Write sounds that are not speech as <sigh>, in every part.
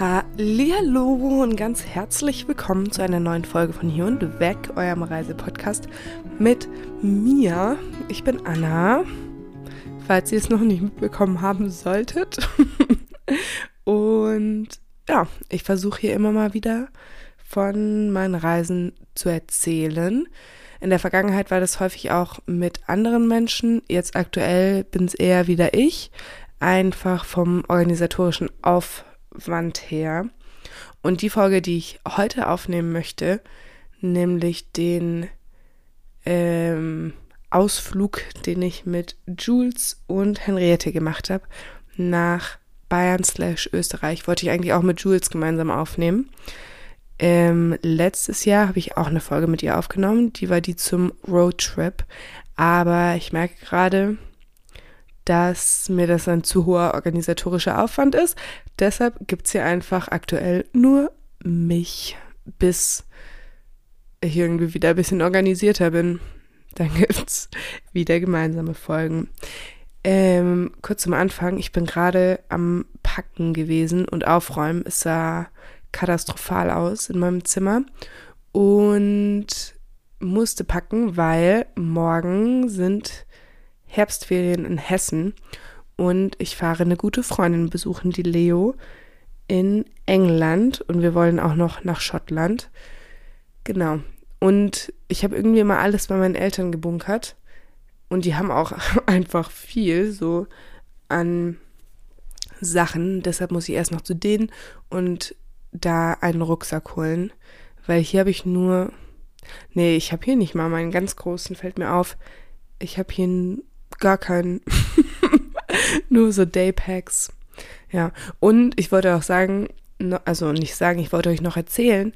Hallo und ganz herzlich willkommen zu einer neuen Folge von Hier und Weg, eurem Reisepodcast mit mir. Ich bin Anna, falls ihr es noch nicht mitbekommen haben solltet. <laughs> und ja, ich versuche hier immer mal wieder von meinen Reisen zu erzählen. In der Vergangenheit war das häufig auch mit anderen Menschen. Jetzt aktuell bin es eher wieder ich. Einfach vom organisatorischen Aufwand Wand her. Und die Folge, die ich heute aufnehmen möchte, nämlich den ähm, Ausflug, den ich mit Jules und Henriette gemacht habe, nach Bayern slash Österreich, wollte ich eigentlich auch mit Jules gemeinsam aufnehmen. Ähm, letztes Jahr habe ich auch eine Folge mit ihr aufgenommen, die war die zum Roadtrip. Aber ich merke gerade, dass mir das ein zu hoher organisatorischer Aufwand ist. Deshalb gibt es hier einfach aktuell nur mich, bis ich irgendwie wieder ein bisschen organisierter bin. <laughs> Dann gibt es wieder gemeinsame Folgen. Ähm, kurz zum Anfang, ich bin gerade am Packen gewesen und aufräumen. Es sah katastrophal aus in meinem Zimmer und musste packen, weil morgen sind Herbstferien in Hessen und ich fahre eine gute Freundin besuchen, die Leo, in England und wir wollen auch noch nach Schottland. Genau. Und ich habe irgendwie immer alles bei meinen Eltern gebunkert und die haben auch <laughs> einfach viel so an Sachen. Deshalb muss ich erst noch zu denen und da einen Rucksack holen, weil hier habe ich nur, nee, ich habe hier nicht mal meinen ganz großen, fällt mir auf. Ich habe hier gar keinen. <laughs> Nur so Daypacks. Ja. Und ich wollte auch sagen, also nicht sagen, ich wollte euch noch erzählen,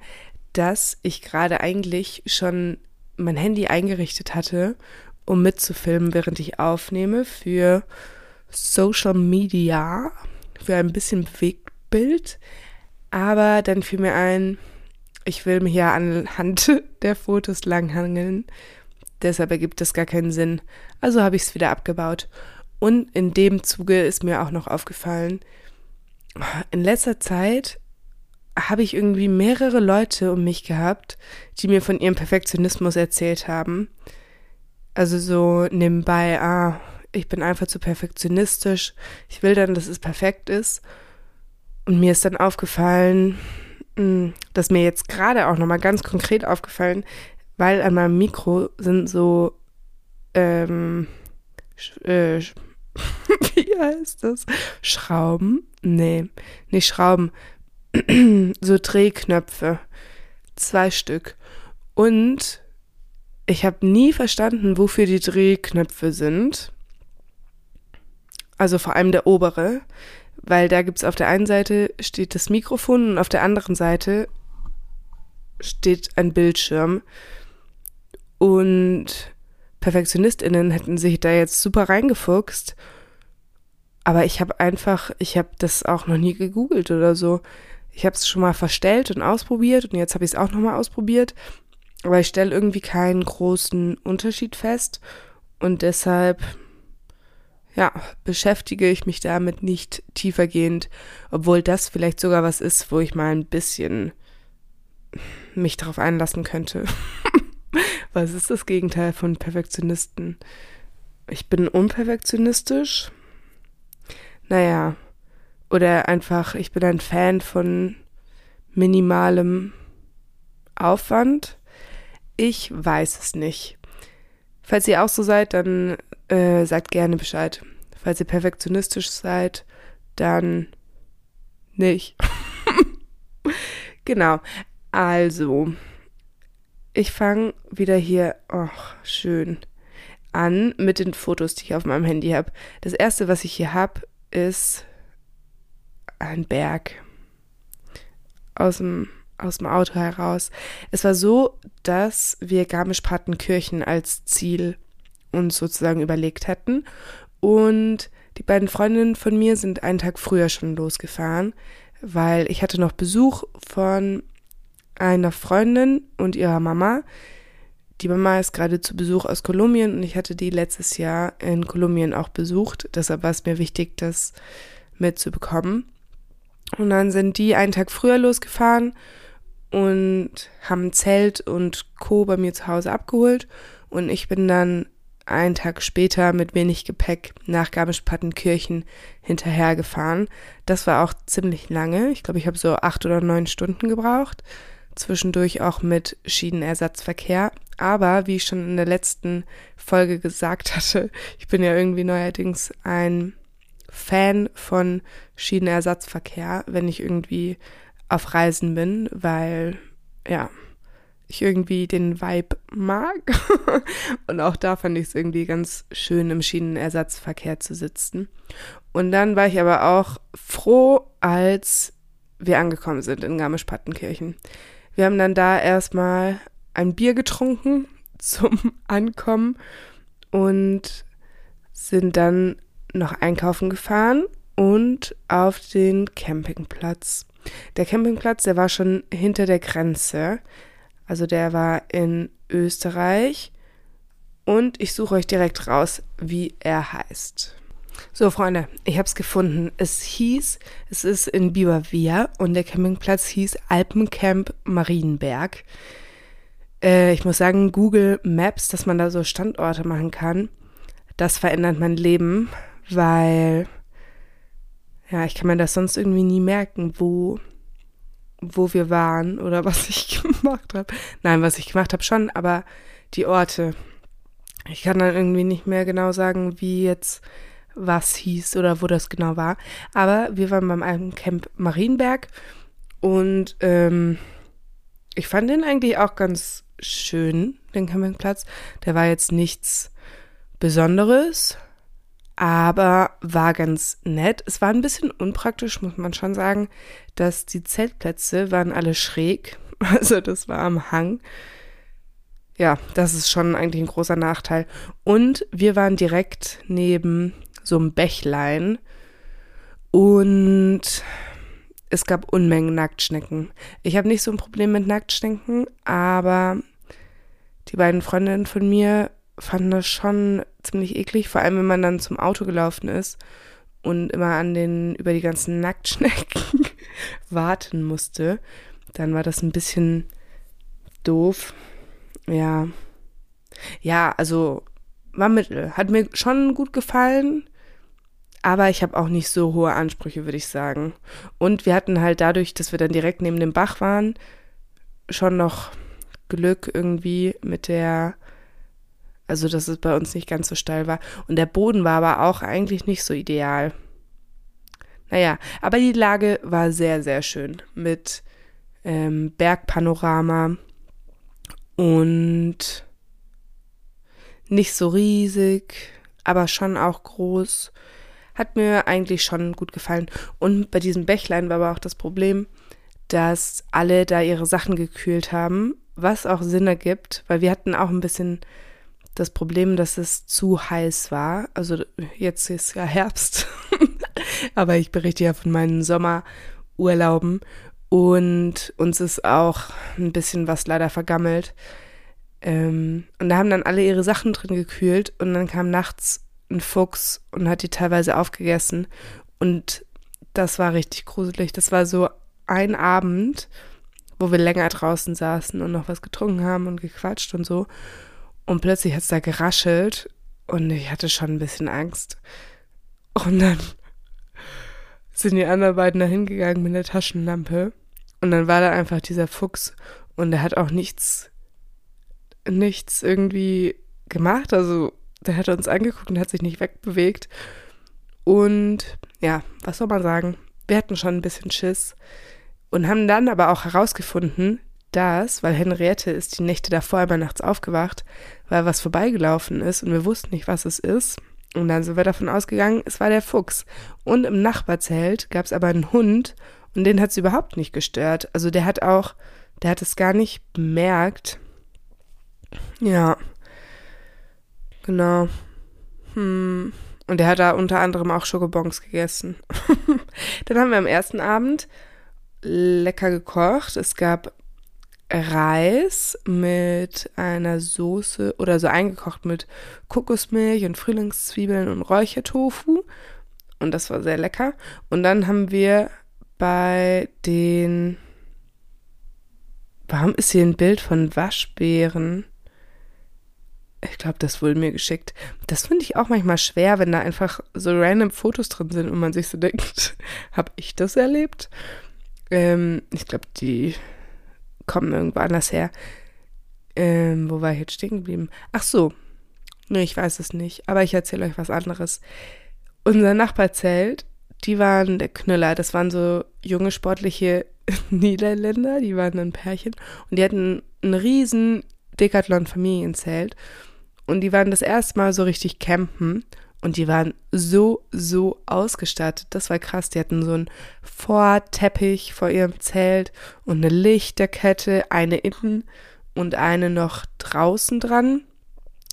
dass ich gerade eigentlich schon mein Handy eingerichtet hatte, um mitzufilmen, während ich aufnehme für Social Media, für ein bisschen Bewegtbild. Aber dann fiel mir ein, ich will mich ja anhand <laughs> der Fotos langhangeln Deshalb ergibt das gar keinen Sinn. Also habe ich es wieder abgebaut. Und in dem Zuge ist mir auch noch aufgefallen, in letzter Zeit habe ich irgendwie mehrere Leute um mich gehabt, die mir von ihrem Perfektionismus erzählt haben. Also so nebenbei, ah, ich bin einfach zu perfektionistisch. Ich will dann, dass es perfekt ist. Und mir ist dann aufgefallen, hm, dass mir jetzt gerade auch nochmal ganz konkret aufgefallen, weil an meinem Mikro sind so, ähm, äh, <laughs> wie heißt das? Schrauben? Nee, nicht Schrauben. <clears throat> so Drehknöpfe. Zwei Stück. Und ich habe nie verstanden, wofür die Drehknöpfe sind. Also vor allem der obere, weil da gibt es auf der einen Seite steht das Mikrofon und auf der anderen Seite steht ein Bildschirm. Und PerfektionistInnen hätten sich da jetzt super reingefuchst. Aber ich habe einfach, ich habe das auch noch nie gegoogelt oder so. Ich habe es schon mal verstellt und ausprobiert und jetzt habe ich es auch nochmal ausprobiert. Aber ich stelle irgendwie keinen großen Unterschied fest. Und deshalb, ja, beschäftige ich mich damit nicht tiefergehend. Obwohl das vielleicht sogar was ist, wo ich mal ein bisschen mich darauf einlassen könnte. <laughs> Was ist das Gegenteil von Perfektionisten? Ich bin unperfektionistisch. Naja, oder einfach, ich bin ein Fan von minimalem Aufwand. Ich weiß es nicht. Falls ihr auch so seid, dann äh, sagt gerne Bescheid. Falls ihr perfektionistisch seid, dann nicht. <laughs> genau. Also, ich fange wieder hier, ach, schön, an mit den Fotos, die ich auf meinem Handy habe. Das erste, was ich hier habe, ist ein Berg aus dem, aus dem Auto heraus. Es war so, dass wir Garmisch-Partenkirchen als Ziel uns sozusagen überlegt hatten. Und die beiden Freundinnen von mir sind einen Tag früher schon losgefahren, weil ich hatte noch Besuch von einer Freundin und ihrer Mama. Die Mama ist gerade zu Besuch aus Kolumbien und ich hatte die letztes Jahr in Kolumbien auch besucht. Deshalb war es mir wichtig, das mitzubekommen. Und dann sind die einen Tag früher losgefahren und haben Zelt und Co. bei mir zu Hause abgeholt. Und ich bin dann einen Tag später mit wenig Gepäck nach Garmisch-Partenkirchen hinterhergefahren. Das war auch ziemlich lange. Ich glaube, ich habe so acht oder neun Stunden gebraucht. Zwischendurch auch mit Schienenersatzverkehr. Aber wie ich schon in der letzten Folge gesagt hatte, ich bin ja irgendwie neuerdings ein Fan von Schienenersatzverkehr, wenn ich irgendwie auf Reisen bin, weil ja, ich irgendwie den Vibe mag. <laughs> und auch da fand ich es irgendwie ganz schön, im Schienenersatzverkehr zu sitzen. Und dann war ich aber auch froh, als wir angekommen sind in Garmisch-Partenkirchen. Wir haben dann da erstmal ein Bier getrunken <laughs> zum Ankommen und sind dann noch einkaufen gefahren und auf den Campingplatz. Der Campingplatz, der war schon hinter der Grenze. Also der war in Österreich. Und ich suche euch direkt raus, wie er heißt. So, Freunde, ich habe es gefunden. Es hieß, es ist in Bibervia und der Campingplatz hieß Alpencamp Marienberg. Äh, ich muss sagen, Google Maps, dass man da so Standorte machen kann, das verändert mein Leben, weil ja, ich kann mir das sonst irgendwie nie merken, wo, wo wir waren oder <laughs> was ich gemacht habe. Nein, was ich gemacht habe schon, aber die Orte. Ich kann dann irgendwie nicht mehr genau sagen, wie jetzt was hieß oder wo das genau war. Aber wir waren beim Camp Marienberg und ähm, ich fand den eigentlich auch ganz schön, den Campingplatz. Der war jetzt nichts Besonderes, aber war ganz nett. Es war ein bisschen unpraktisch, muss man schon sagen, dass die Zeltplätze waren alle schräg. <laughs> Also das war am Hang. Ja, das ist schon eigentlich ein großer Nachteil. Und wir waren direkt neben so einem Bächlein und es gab Unmengen Nacktschnecken. Ich habe nicht so ein Problem mit Nacktschnecken, aber die beiden Freundinnen von mir fand das schon ziemlich eklig, vor allem wenn man dann zum Auto gelaufen ist und immer an den über die ganzen Nacktschnecken <laughs> warten musste. Dann war das ein bisschen doof. Ja. Ja, also war mittel. Hat mir schon gut gefallen, aber ich habe auch nicht so hohe Ansprüche, würde ich sagen. Und wir hatten halt dadurch, dass wir dann direkt neben dem Bach waren, schon noch Glück irgendwie mit der also, dass es bei uns nicht ganz so steil war. Und der Boden war aber auch eigentlich nicht so ideal. Naja, aber die Lage war sehr, sehr schön mit ähm, Bergpanorama und nicht so riesig, aber schon auch groß. Hat mir eigentlich schon gut gefallen. Und bei diesem Bächlein war aber auch das Problem, dass alle da ihre Sachen gekühlt haben, was auch Sinn ergibt, weil wir hatten auch ein bisschen das Problem, dass es zu heiß war. Also jetzt ist ja Herbst, <laughs> aber ich berichte ja von meinen Sommerurlauben und uns ist auch ein bisschen was leider vergammelt. Ähm, und da haben dann alle ihre Sachen drin gekühlt und dann kam nachts ein Fuchs und hat die teilweise aufgegessen und das war richtig gruselig. Das war so ein Abend, wo wir länger draußen saßen und noch was getrunken haben und gequatscht und so. Und plötzlich hat es da geraschelt und ich hatte schon ein bisschen Angst. Und dann <laughs> sind die anderen beiden da hingegangen mit der Taschenlampe. Und dann war da einfach dieser Fuchs und der hat auch nichts, nichts irgendwie gemacht. Also der hat uns angeguckt und hat sich nicht wegbewegt. Und ja, was soll man sagen? Wir hatten schon ein bisschen Schiss und haben dann aber auch herausgefunden, dass, weil Henriette ist die Nächte davor immer nachts aufgewacht, weil was vorbeigelaufen ist und wir wussten nicht, was es ist. Und dann sind wir davon ausgegangen, es war der Fuchs. Und im Nachbarzelt gab es aber einen Hund und den hat es überhaupt nicht gestört. Also der hat auch, der hat es gar nicht bemerkt. Ja. Genau. Hm. Und der hat da unter anderem auch Schokobons gegessen. <laughs> dann haben wir am ersten Abend lecker gekocht. Es gab Reis mit einer Soße oder so eingekocht mit Kokosmilch und Frühlingszwiebeln und Räuchertofu. Und das war sehr lecker. Und dann haben wir bei den. Warum ist hier ein Bild von Waschbären? Ich glaube, das wurde mir geschickt. Das finde ich auch manchmal schwer, wenn da einfach so random Fotos drin sind und man sich so denkt, <laughs> habe ich das erlebt? Ähm, ich glaube, die kommen irgendwo anders her. Ähm, wo war ich jetzt stehen geblieben? Ach so. Nee, ich weiß es nicht. Aber ich erzähle euch was anderes. Unser Nachbarzelt, die waren der Knüller. Das waren so junge, sportliche <laughs> Niederländer. Die waren ein Pärchen. Und die hatten ein riesen Decathlon-Familienzelt. Und die waren das erste Mal so richtig campen. Und die waren so, so ausgestattet. Das war krass. Die hatten so einen Vorteppich vor ihrem Zelt und eine Lichterkette, eine innen und eine noch draußen dran.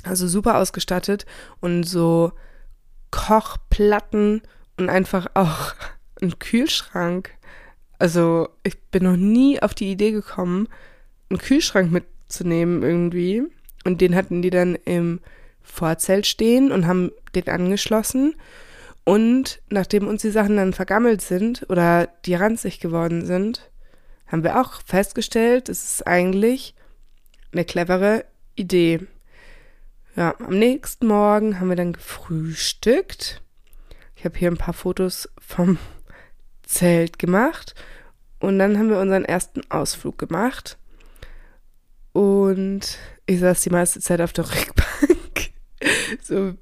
Also super ausgestattet und so Kochplatten und einfach auch <laughs> ein Kühlschrank. Also ich bin noch nie auf die Idee gekommen, einen Kühlschrank mitzunehmen irgendwie. Und den hatten die dann im Vorzelt stehen und haben den angeschlossen. Und nachdem uns die Sachen dann vergammelt sind oder die ranzig geworden sind, haben wir auch festgestellt, es ist eigentlich eine clevere Idee. Ja, am nächsten Morgen haben wir dann gefrühstückt. Ich habe hier ein paar Fotos vom Zelt gemacht. Und dann haben wir unseren ersten Ausflug gemacht. Und ich saß die meiste Zeit auf der Rückbank. <laughs> so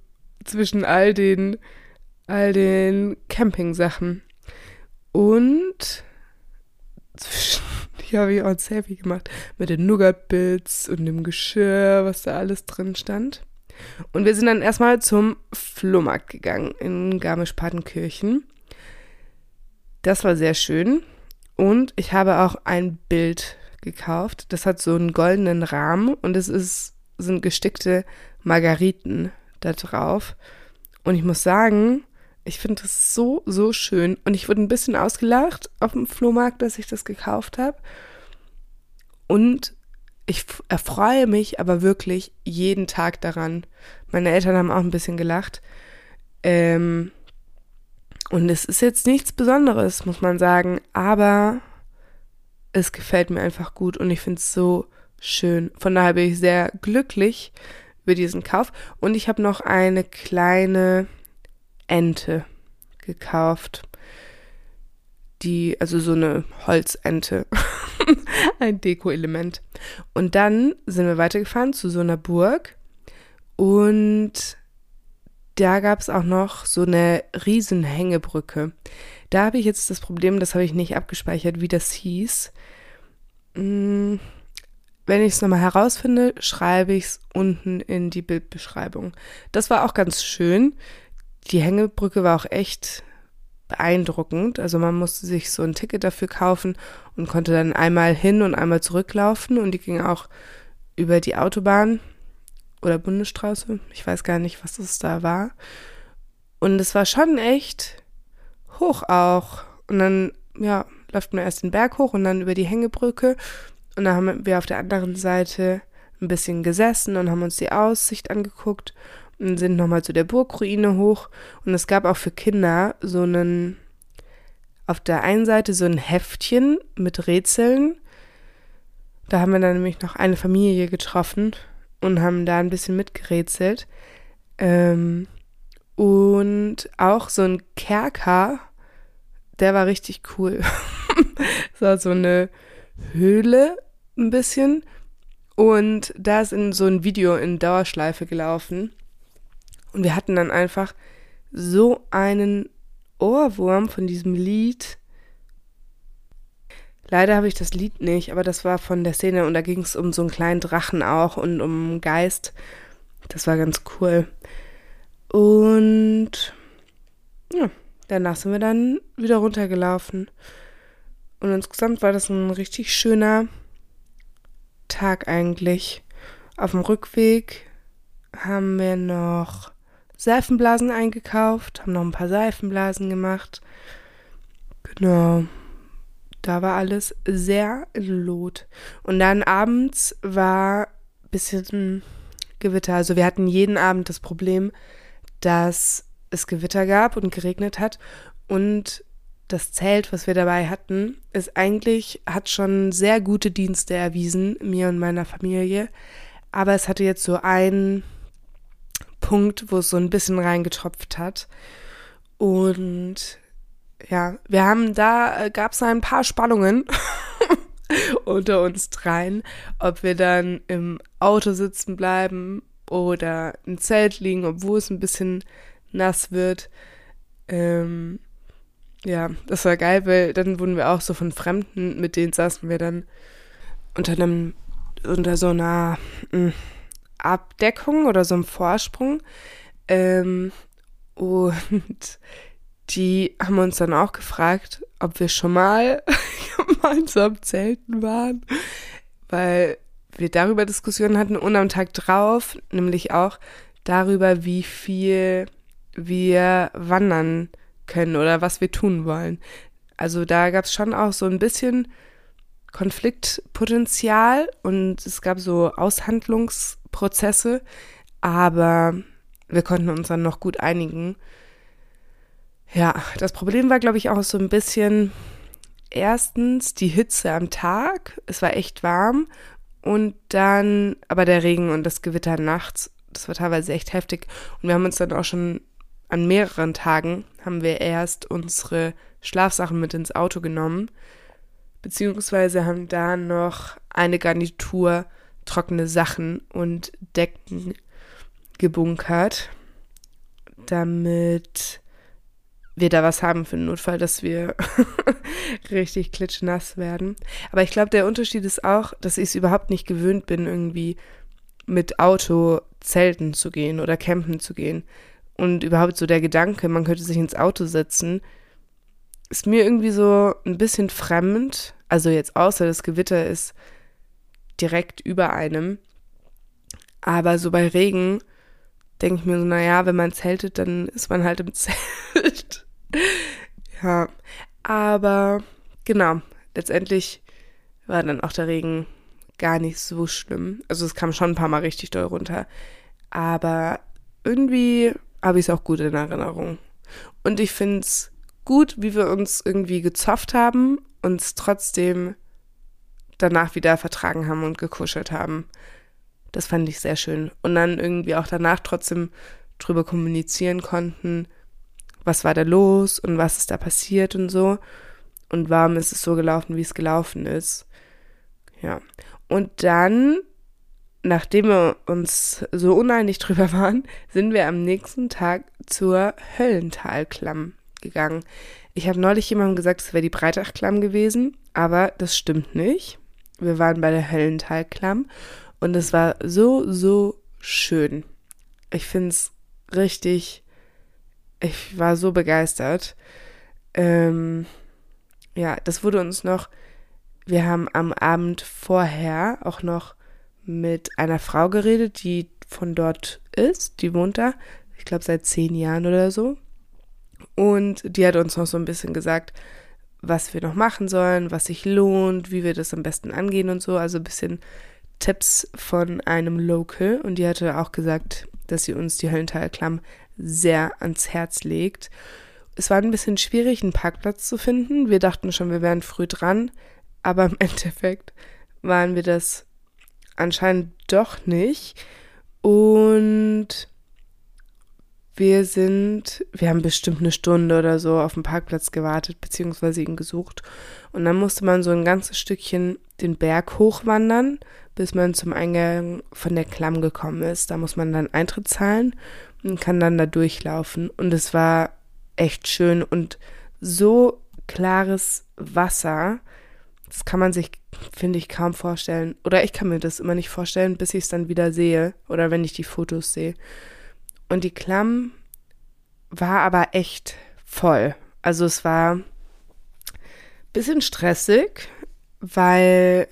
zwischen all den, all den Camping-Sachen. Und zwischen, <laughs> hier habe ich auch ein Selfie gemacht mit den Nougat-Bits und dem Geschirr, was da alles drin stand. Und wir sind dann erstmal zum Flohmarkt gegangen in Garmisch-Partenkirchen. Das war sehr schön. Und ich habe auch ein Bild gekauft. Das hat so einen goldenen Rahmen und es ist, sind gestickte Margariten da drauf. Und ich muss sagen, ich finde das so, so schön. Und ich wurde ein bisschen ausgelacht auf dem Flohmarkt, dass ich das gekauft habe. Und ich erfreue mich aber wirklich jeden Tag daran. Meine Eltern haben auch ein bisschen gelacht. Ähm, und es ist jetzt nichts Besonderes, muss man sagen. Aber es gefällt mir einfach gut und ich finde es so schön. Von daher bin ich sehr glücklich über diesen Kauf. Und ich habe noch eine kleine Ente gekauft. Die, also so eine Holzente. <laughs> Ein Deko-Element. Und dann sind wir weitergefahren zu so einer Burg. Und da gab es auch noch so eine riesen Hängebrücke. Da habe ich jetzt das Problem, das habe ich nicht abgespeichert, wie das hieß. Hm, wenn ich es nochmal herausfinde, schreibe ich es unten in die Bildbeschreibung. Das war auch ganz schön. Die Hängebrücke war auch echt beeindruckend. Also man musste sich so ein Ticket dafür kaufen und konnte dann einmal hin und einmal zurücklaufen und die ging auch über die Autobahn oder Bundesstraße. Ich weiß gar nicht, was das da war. Und es war schon echt hoch auch. Und dann, ja, läuft man erst den Berg hoch und dann über die Hängebrücke. Und dann haben wir auf der anderen Seite ein bisschen gesessen und haben uns die Aussicht angeguckt und sind nochmal zu der Burgruine hoch. Und es gab auch für Kinder so einen, auf der einen Seite so ein Heftchen mit Rätseln. Da haben wir dann nämlich noch eine Familie getroffen und haben da ein bisschen mitgerätselt. Ähm, und auch so ein Kerker, der war richtig cool. <laughs> das war so eine Höhle ein bisschen. Und da ist in so ein Video in Dauerschleife gelaufen. Und wir hatten dann einfach so einen Ohrwurm von diesem Lied. Leider habe ich das Lied nicht, aber das war von der Szene und da ging es um so einen kleinen Drachen auch und um einen Geist. Das war ganz cool. Und ja, danach sind wir dann wieder runtergelaufen. Und insgesamt war das ein richtig schöner Tag eigentlich. Auf dem Rückweg haben wir noch Seifenblasen eingekauft, haben noch ein paar Seifenblasen gemacht. Genau. Da war alles sehr in Lot. Und dann abends war ein bisschen Gewitter. Also wir hatten jeden Abend das Problem, dass es Gewitter gab und geregnet hat und das Zelt, was wir dabei hatten, ist eigentlich, hat schon sehr gute Dienste erwiesen, mir und meiner Familie. Aber es hatte jetzt so einen Punkt, wo es so ein bisschen reingetropft hat. Und ja, wir haben da, äh, gab es ein paar Spannungen <laughs> unter uns dreien, ob wir dann im Auto sitzen bleiben oder im Zelt liegen, obwohl es ein bisschen nass wird. Ähm, ja, das war geil, weil dann wurden wir auch so von Fremden, mit denen saßen wir dann unter einem, unter so einer hm, Abdeckung oder so einem Vorsprung. Ähm, und die haben uns dann auch gefragt, ob wir schon mal <laughs> gemeinsam zelten waren, weil wir darüber Diskussionen hatten und am Tag drauf, nämlich auch darüber, wie viel wir wandern können oder was wir tun wollen. Also da gab es schon auch so ein bisschen Konfliktpotenzial und es gab so Aushandlungsprozesse, aber wir konnten uns dann noch gut einigen. Ja, das Problem war, glaube ich, auch so ein bisschen erstens die Hitze am Tag. Es war echt warm und dann aber der Regen und das Gewitter nachts. Das war teilweise echt heftig und wir haben uns dann auch schon an mehreren Tagen haben wir erst unsere Schlafsachen mit ins Auto genommen, beziehungsweise haben da noch eine Garnitur trockene Sachen und Decken gebunkert, damit wir da was haben für den Notfall, dass wir <laughs> richtig klitschnass werden. Aber ich glaube, der Unterschied ist auch, dass ich es überhaupt nicht gewöhnt bin, irgendwie mit Auto zelten zu gehen oder campen zu gehen. Und überhaupt so der Gedanke, man könnte sich ins Auto setzen, ist mir irgendwie so ein bisschen fremd. Also jetzt außer das Gewitter ist direkt über einem. Aber so bei Regen denke ich mir so, naja, wenn man zeltet, dann ist man halt im <laughs> Zelt. Ja, aber genau, letztendlich war dann auch der Regen gar nicht so schlimm. Also es kam schon ein paar Mal richtig doll runter. Aber irgendwie habe ich es auch gut in Erinnerung. Und ich finde es gut, wie wir uns irgendwie gezofft haben, uns trotzdem danach wieder vertragen haben und gekuschelt haben. Das fand ich sehr schön. Und dann irgendwie auch danach trotzdem drüber kommunizieren konnten, was war da los und was ist da passiert und so. Und warum ist es so gelaufen, wie es gelaufen ist. Ja. Und dann nachdem wir uns so uneinig <laughs> drüber waren, sind wir am nächsten Tag zur Höllentalklamm gegangen. Ich habe neulich jemandem gesagt, es wäre die Breitachklamm gewesen, aber das stimmt nicht. Wir waren bei der Höllentalklamm und es war so, so schön. Ich finde es richtig, ich war so begeistert. Ähm, ja, das wurde uns noch, wir haben am Abend vorher auch noch mit einer Frau geredet, die von dort ist, die wohnt da, ich glaube seit zehn Jahren oder so. Und die hat uns noch so ein bisschen gesagt, was wir noch machen sollen, was sich lohnt, wie wir das am besten angehen und so. Also ein bisschen Tipps von einem Local. Und die hatte auch gesagt, dass sie uns die Höllentalklamm sehr ans Herz legt. Es war ein bisschen schwierig, einen Parkplatz zu finden. Wir dachten schon, wir wären früh dran, aber im <laughs> Endeffekt waren wir das anscheinend doch nicht. Und wir sind, wir haben bestimmt eine Stunde oder so auf dem Parkplatz gewartet, beziehungsweise ihn gesucht. Und dann musste man so ein ganzes Stückchen den Berg hochwandern, bis man zum Eingang von der Klamm gekommen ist. Da muss man dann Eintritt zahlen und kann dann da durchlaufen. Und es war echt schön und so klares Wasser. Das kann man sich, finde ich, kaum vorstellen. Oder ich kann mir das immer nicht vorstellen, bis ich es dann wieder sehe oder wenn ich die Fotos sehe. Und die Klamm war aber echt voll. Also es war ein bisschen stressig, weil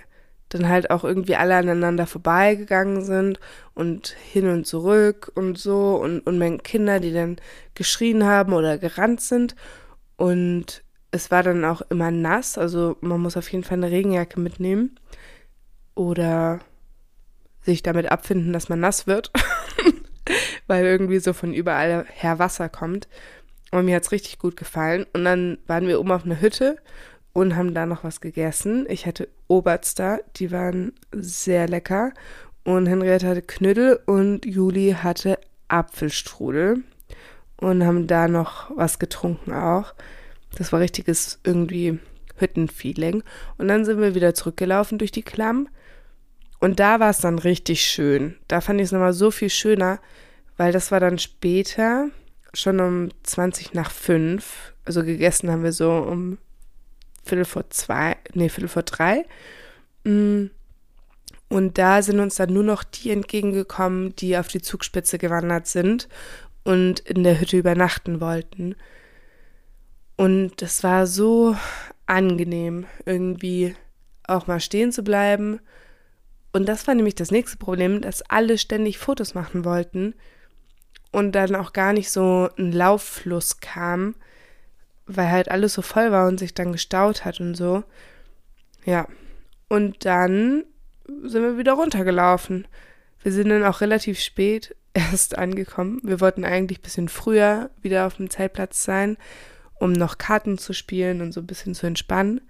dann halt auch irgendwie alle aneinander vorbeigegangen sind und hin und zurück und so und, und Kinder, die dann geschrien haben oder gerannt sind. Und es war dann auch immer nass, also man muss auf jeden Fall eine Regenjacke mitnehmen oder sich damit abfinden, dass man nass wird, <laughs> weil irgendwie so von überall her Wasser kommt. Und mir hat es richtig gut gefallen. Und dann waren wir oben auf einer Hütte und haben da noch was gegessen. Ich hatte Oberster, die waren sehr lecker. Und Henriette hatte Knödel und Juli hatte Apfelstrudel. Und haben da noch was getrunken auch. Das war richtiges irgendwie Hüttenfeeling. Und dann sind wir wieder zurückgelaufen durch die Klamm. Und da war es dann richtig schön. Da fand ich es nochmal so viel schöner, weil das war dann später, schon um 20 nach 5. Also gegessen haben wir so um Viertel vor zwei, nee, Viertel vor drei. Mm. Und da sind uns dann nur noch die entgegengekommen, die auf die Zugspitze gewandert sind und in der Hütte übernachten wollten. Und es war so angenehm, irgendwie auch mal stehen zu bleiben. Und das war nämlich das nächste Problem, dass alle ständig Fotos machen wollten und dann auch gar nicht so ein Lauffluss kam, weil halt alles so voll war und sich dann gestaut hat und so. Ja. Und dann sind wir wieder runtergelaufen. Wir sind dann auch relativ spät <laughs> erst angekommen. Wir wollten eigentlich ein bisschen früher wieder auf dem Zeltplatz sein um noch Karten zu spielen und so ein bisschen zu entspannen.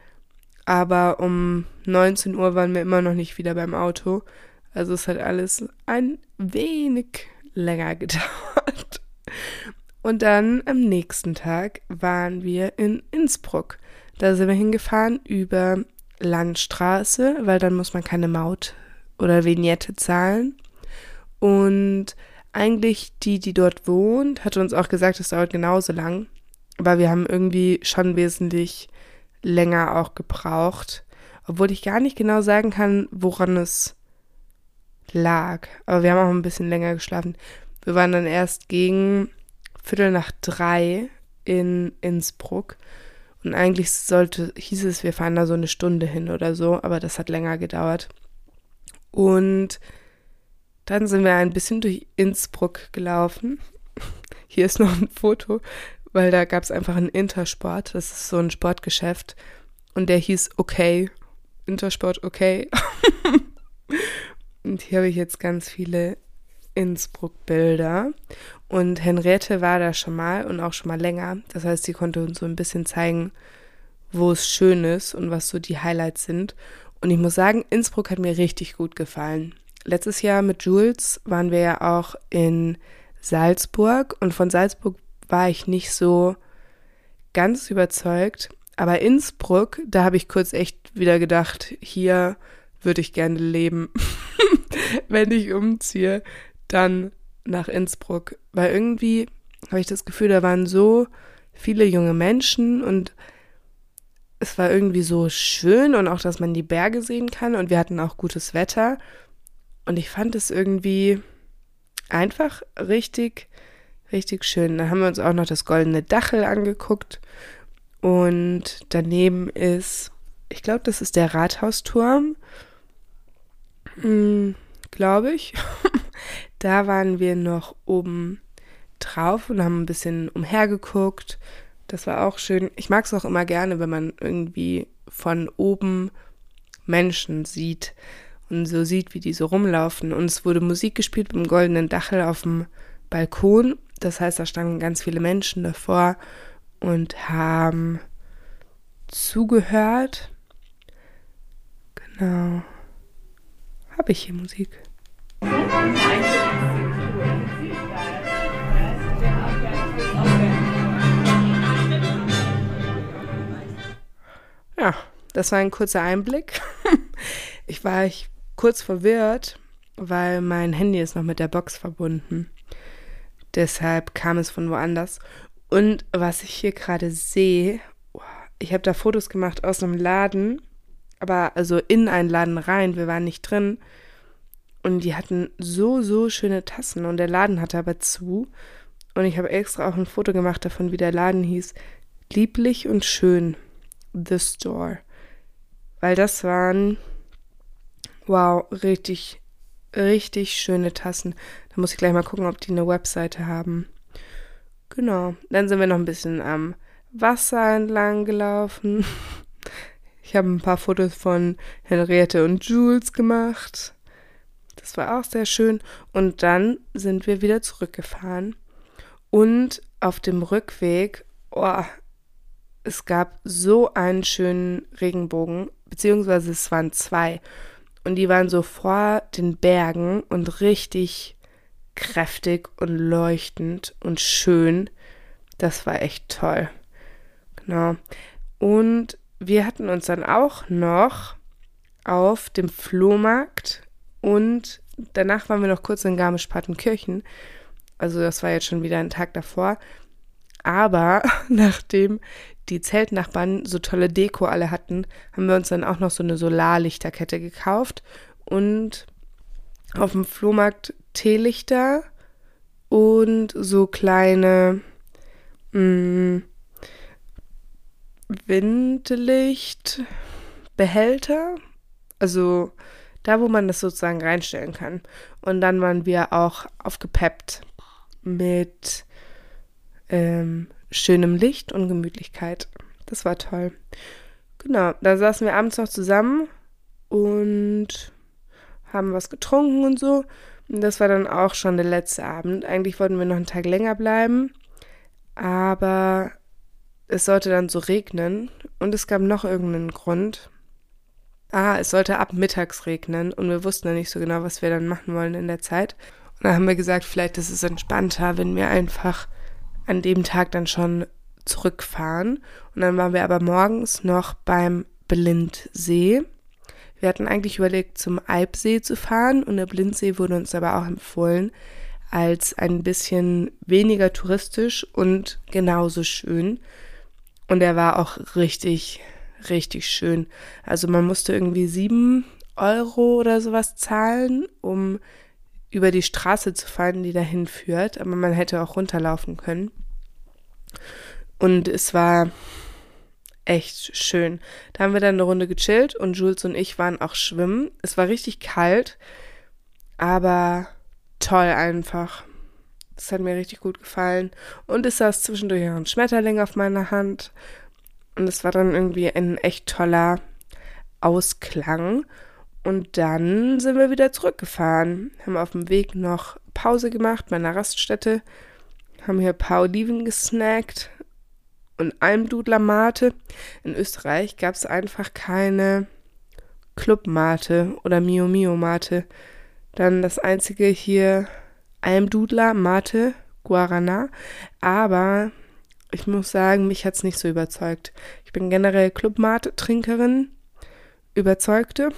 Aber um 19 Uhr waren wir immer noch nicht wieder beim Auto. Also es hat alles ein wenig länger <laughs> gedauert. Und dann am nächsten Tag waren wir in Innsbruck. Da sind wir hingefahren über Landstraße, weil dann muss man keine Maut oder Vignette zahlen. Und eigentlich die, die dort wohnt, hat uns auch gesagt, es dauert genauso lang. Aber wir haben irgendwie schon wesentlich länger auch gebraucht. Obwohl ich gar nicht genau sagen kann, woran es lag. Aber wir haben auch ein bisschen länger geschlafen. Wir waren dann erst gegen Viertel nach drei in Innsbruck. Und eigentlich sollte, hieß es, wir fahren da so eine Stunde hin oder so, aber das hat länger gedauert. Und dann sind wir ein bisschen durch Innsbruck gelaufen. <laughs> Hier ist noch ein Foto weil da gab es einfach einen Intersport, das ist so ein Sportgeschäft und der hieß Okay, Intersport Okay. <laughs> und hier habe ich jetzt ganz viele Innsbruck-Bilder und Henriette war da schon mal und auch schon mal länger. Das heißt, sie konnte uns so ein bisschen zeigen, wo es schön ist und was so die Highlights sind. Und ich muss sagen, Innsbruck hat mir richtig gut gefallen. Letztes Jahr mit Jules waren wir ja auch in Salzburg und von Salzburg war ich nicht so ganz überzeugt. Aber Innsbruck, da habe ich kurz echt wieder gedacht, hier würde ich gerne leben. <laughs> Wenn ich umziehe, dann nach Innsbruck. Weil irgendwie habe ich das Gefühl, da waren so viele junge Menschen und es war irgendwie so schön und auch, dass man die Berge sehen kann und wir hatten auch gutes Wetter. Und ich fand es irgendwie einfach richtig Richtig schön. Dann haben wir uns auch noch das goldene Dachel angeguckt. Und daneben ist, ich glaube, das ist der Rathausturm. Hm, glaube ich. <laughs> da waren wir noch oben drauf und haben ein bisschen umhergeguckt. Das war auch schön. Ich mag es auch immer gerne, wenn man irgendwie von oben Menschen sieht und so sieht, wie die so rumlaufen. Und es wurde Musik gespielt dem goldenen Dachel auf dem Balkon das heißt, da standen ganz viele Menschen davor und haben zugehört. Genau. Habe ich hier Musik? Ja, das war ein kurzer Einblick. <laughs> Ich war ich kurz verwirrt, weil mein Handy ist noch mit der Box verbunden. Deshalb kam es von woanders. Und was ich hier gerade sehe, ich habe da Fotos gemacht aus einem Laden, aber also in einen Laden rein, wir waren nicht drin. Und die hatten so, so schöne Tassen und der Laden hatte aber zu. Und ich habe extra auch ein Foto gemacht davon, wie der Laden hieß. Lieblich und schön. The Store. Weil das waren, wow, richtig, richtig schöne Tassen. Da muss ich gleich mal gucken, ob die eine Webseite haben. Genau. Dann sind wir noch ein bisschen am Wasser entlang gelaufen. <laughs> Ich habe ein paar Fotos von Henriette und Jules gemacht. Das war auch sehr schön. Und dann sind wir wieder zurückgefahren. Und auf dem Rückweg, oh, es gab so einen schönen Regenbogen, beziehungsweise es waren zwei. Und die waren so vor den Bergen und richtig kräftig und leuchtend und schön. Das war echt toll. Genau. Und wir hatten uns dann auch noch auf dem Flohmarkt und danach waren wir noch kurz in Garmisch-Partenkirchen. Also das war jetzt schon wieder ein Tag davor. Aber <laughs> nachdem die Zeltnachbarn so tolle Deko alle hatten, haben wir uns dann auch noch so eine Solarlichterkette gekauft und auf dem Flohmarkt Teelichter und so kleine mh, mm, Windlichtbehälter. Also da, wo man das sozusagen reinstellen kann. Und dann waren wir auch aufgepeppt mit ähm, schönem Licht und Gemütlichkeit. Das war toll. Genau, da saßen wir abends noch zusammen und haben was getrunken und so. Und das war dann auch schon der letzte Abend. Eigentlich wollten wir noch einen Tag länger bleiben, aber es sollte dann so regnen und es gab noch irgendeinen Grund. Ah, es sollte ab mittags regnen und wir wussten ja nicht so genau, was wir dann machen wollen in der Zeit. Und dann haben wir gesagt, vielleicht ist es entspannter, wenn wir einfach an dem Tag dann schon zurückfahren. Und dann waren wir aber morgens noch beim Blindsee. Wir hatten eigentlich überlegt, zum Alpsee zu fahren und der Blindsee wurde uns aber auch empfohlen als ein bisschen weniger touristisch und genauso schön. Und er war auch richtig, richtig schön. Also man musste irgendwie sieben Euro oder sowas zahlen, um über die Straße zu fahren, die dahin führt, aber man hätte auch runterlaufen können. Und es war echt schön. Da haben wir dann eine Runde gechillt und Jules und ich waren auch schwimmen. Es war richtig kalt, aber toll einfach. Das hat mir richtig gut gefallen. Und es saß zwischendurch auch ein Schmetterling auf meiner Hand. Und es war dann irgendwie ein echt toller Ausklang. Und dann sind wir wieder zurückgefahren, haben auf dem Weg noch Pause gemacht bei einer Raststätte, haben hier ein paar Oliven gesnackt und Almdudler Mate. In Österreich gab es einfach keine Clubmate oder Mio Mio Mate. Dann das einzige hier Almdudler Mate Guarana. Aber ich muss sagen, mich hat es nicht so überzeugt. Ich bin generell Clubmate-Trinkerin, überzeugte.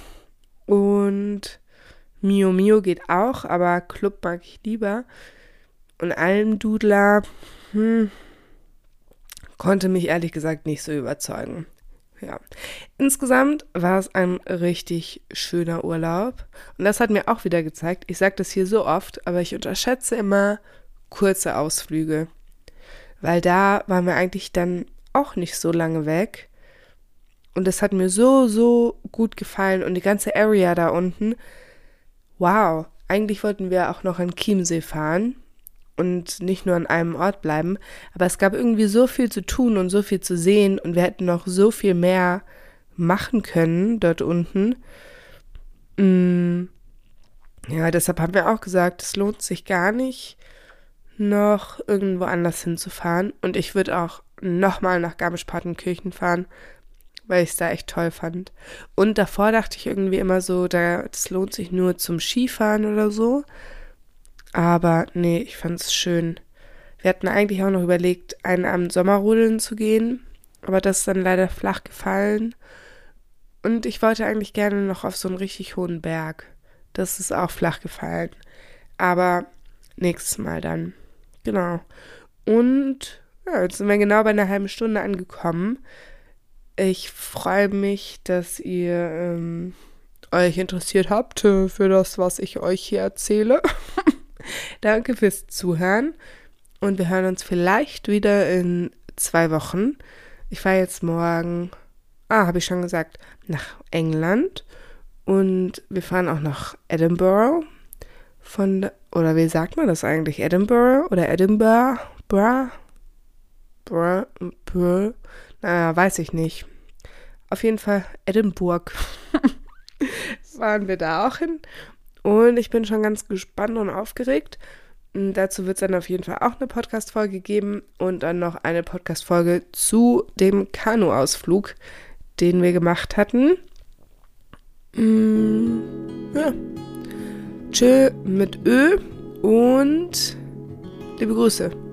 Und Mio Mio geht auch, aber Club mag ich lieber. Und Almdudler, hm, konnte mich ehrlich gesagt nicht so überzeugen. Ja. Insgesamt war es ein richtig schöner Urlaub. Und das hat mir auch wieder gezeigt, ich sage das hier so oft, aber ich unterschätze immer kurze Ausflüge. Weil da waren wir eigentlich dann auch nicht so lange weg. Und das hat mir so, so gut gefallen. Und die ganze Area da unten. Wow. Eigentlich wollten wir auch noch an Chiemsee fahren und nicht nur an einem Ort bleiben. Aber es gab irgendwie so viel zu tun und so viel zu sehen. Und wir hätten noch so viel mehr machen können dort unten. Mm. Ja, deshalb haben wir auch gesagt, es lohnt sich gar nicht, noch irgendwo anders hinzufahren. Und ich würde auch nochmal nach Garmisch-Partenkirchen fahren, weil ich es da echt toll fand. Und davor dachte ich irgendwie immer so, da, das lohnt sich nur zum Skifahren oder so. Aber nee, ich fand es schön. Wir hatten eigentlich auch noch überlegt, einen Abend Sommerrodeln zu gehen, aber das ist dann leider flach gefallen. Und ich wollte eigentlich gerne noch auf so einen richtig hohen Berg. Das ist auch flach gefallen. Aber nächstes Mal dann. Genau. Und ja, jetzt sind wir genau bei einer halben Stunde angekommen. Ich freue mich, dass ihr ähm, euch interessiert habt äh, für das, was ich euch hier erzähle. <laughs> Danke fürs Zuhören und wir hören uns vielleicht wieder in zwei Wochen. Ich fahre jetzt morgen, ah, habe ich schon gesagt, nach England und wir fahren auch nach Edinburgh von, oder wie sagt man das eigentlich? Edinburgh oder Edinburgh? Bra? Bra? Bra? Naja, weiß ich nicht. Auf jeden Fall Edinburgh. <laughs> fahren wir da auch hin. Und ich bin schon ganz gespannt und aufgeregt. Mm, dazu wird es dann auf jeden Fall auch eine Podcast-Folge geben und dann noch eine Podcast-Folge zu dem Kanuausflug, den wir gemacht hatten. Mm, ja. Tschö mit Ö und liebe Grüße.